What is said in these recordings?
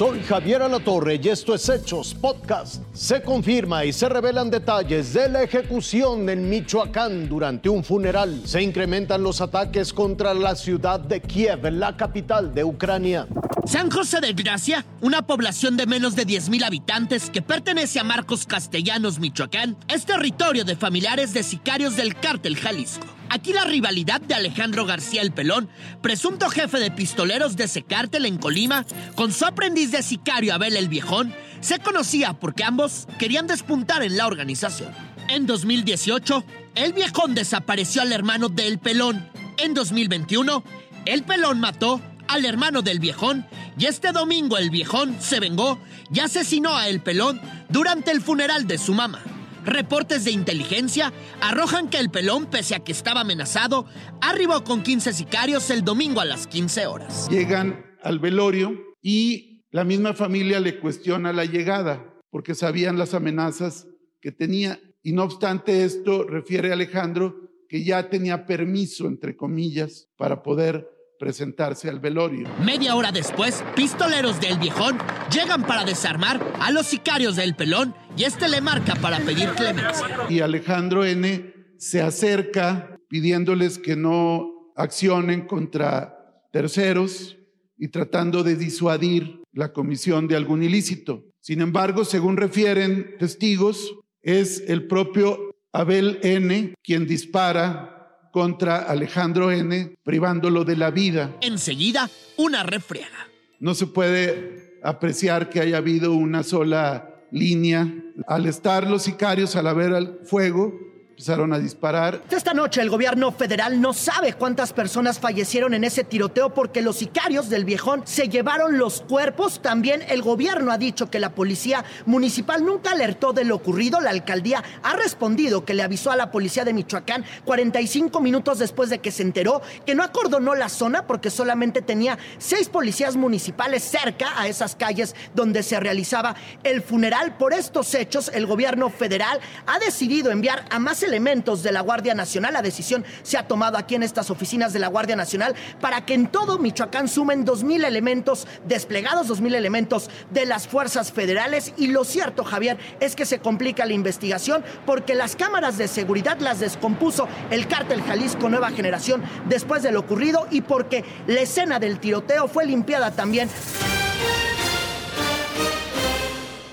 Soy Javier Alatorre y esto es Hechos Podcast. Se confirma y se revelan detalles de la ejecución en Michoacán durante un funeral. Se incrementan los ataques contra la ciudad de Kiev, la capital de Ucrania. San José de Gracia, una población de menos de 10.000 habitantes que pertenece a Marcos Castellanos, Michoacán, es territorio de familiares de sicarios del cártel Jalisco. Aquí la rivalidad de Alejandro García el Pelón, presunto jefe de pistoleros de ese cártel en Colima, con su aprendiz de sicario Abel el Viejón, se conocía porque ambos querían despuntar en la organización. En 2018, el Viejón desapareció al hermano del Pelón. En 2021, el Pelón mató al hermano del Viejón y este domingo el Viejón se vengó y asesinó a el Pelón durante el funeral de su mamá. Reportes de inteligencia arrojan que el pelón, pese a que estaba amenazado, arribó con 15 sicarios el domingo a las 15 horas. Llegan al velorio y la misma familia le cuestiona la llegada porque sabían las amenazas que tenía. Y no obstante esto, refiere Alejandro que ya tenía permiso, entre comillas, para poder presentarse al velorio. Media hora después, pistoleros del viejón llegan para desarmar a los sicarios del pelón y este le marca para pedir clemencia. Y Alejandro N. se acerca pidiéndoles que no accionen contra terceros y tratando de disuadir la comisión de algún ilícito. Sin embargo, según refieren testigos, es el propio Abel N. quien dispara contra Alejandro N., privándolo de la vida. Enseguida, una refriega. No se puede apreciar que haya habido una sola línea. Al estar los sicarios, al haber el fuego, empezaron a disparar. Esta noche el gobierno federal no sabe cuántas personas fallecieron en ese tiroteo porque los sicarios del viejón se llevaron los cuerpos. También el gobierno ha dicho que la policía municipal nunca alertó de lo ocurrido. La alcaldía ha respondido que le avisó a la policía de Michoacán 45 minutos después de que se enteró que no acordonó la zona porque solamente tenía seis policías municipales cerca a esas calles donde se realizaba el funeral. Por estos hechos, el gobierno federal ha decidido enviar a más elementos de la Guardia Nacional. La decisión se ha tomado aquí en estas oficinas de la Guardia Nacional para que en todo Michoacán sumen 2.000 elementos desplegados, 2.000 elementos de las fuerzas federales. Y lo cierto, Javier, es que se complica la investigación porque las cámaras de seguridad las descompuso el cártel Jalisco Nueva Generación después de lo ocurrido y porque la escena del tiroteo fue limpiada también.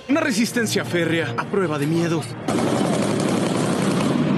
Una resistencia férrea a prueba de miedo.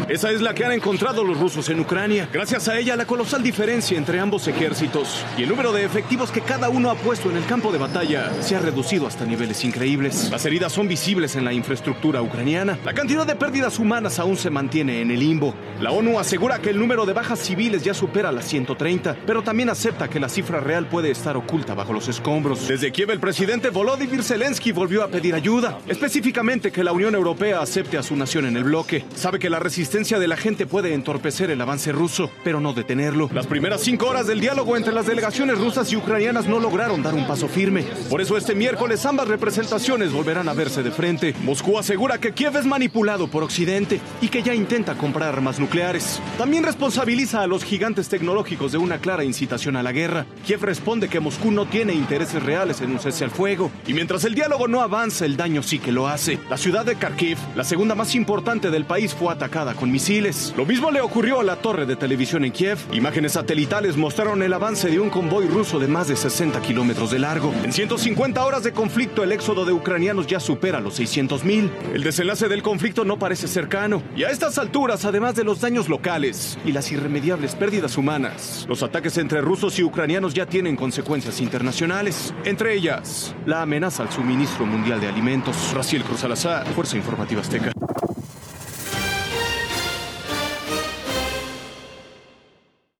Esa es la que han encontrado los rusos en Ucrania. Gracias a ella, la colosal diferencia entre ambos ejércitos y el número de efectivos que cada uno ha puesto en el campo de batalla se ha reducido hasta niveles increíbles. Las heridas son visibles en la infraestructura ucraniana. La cantidad de pérdidas humanas aún se mantiene en el limbo. La ONU asegura que el número de bajas civiles ya supera las 130, pero también acepta que la cifra real puede estar oculta bajo los escombros. Desde Kiev, el presidente Volodymyr Zelensky volvió a pedir ayuda, específicamente que la Unión Europea acepte a su nación en el bloque. Sabe que la resistencia de la gente puede entorpecer el avance ruso, pero no detenerlo. Las primeras cinco horas del diálogo entre las delegaciones rusas y ucranianas no lograron dar un paso firme. Por eso este miércoles ambas representaciones volverán a verse de frente. Moscú asegura que Kiev es manipulado por Occidente y que ya intenta comprar armas nucleares. También responsabiliza a los gigantes tecnológicos de una clara incitación a la guerra. Kiev responde que Moscú no tiene intereses reales en un cese al fuego. Y mientras el diálogo no avanza, el daño sí que lo hace. La ciudad de Kharkiv, la segunda más importante del país, fue atacada con misiles. Lo mismo le ocurrió a la torre de televisión en Kiev. Imágenes satelitales mostraron el avance de un convoy ruso de más de 60 kilómetros de largo. En 150 horas de conflicto, el éxodo de ucranianos ya supera los 600 mil. El desenlace del conflicto no parece cercano. Y a estas alturas, además de los daños locales y las irremediables pérdidas humanas, los ataques entre rusos y ucranianos ya tienen consecuencias internacionales. Entre ellas, la amenaza al suministro mundial de alimentos. Raciel Cruz Salazar, Fuerza Informativa Azteca.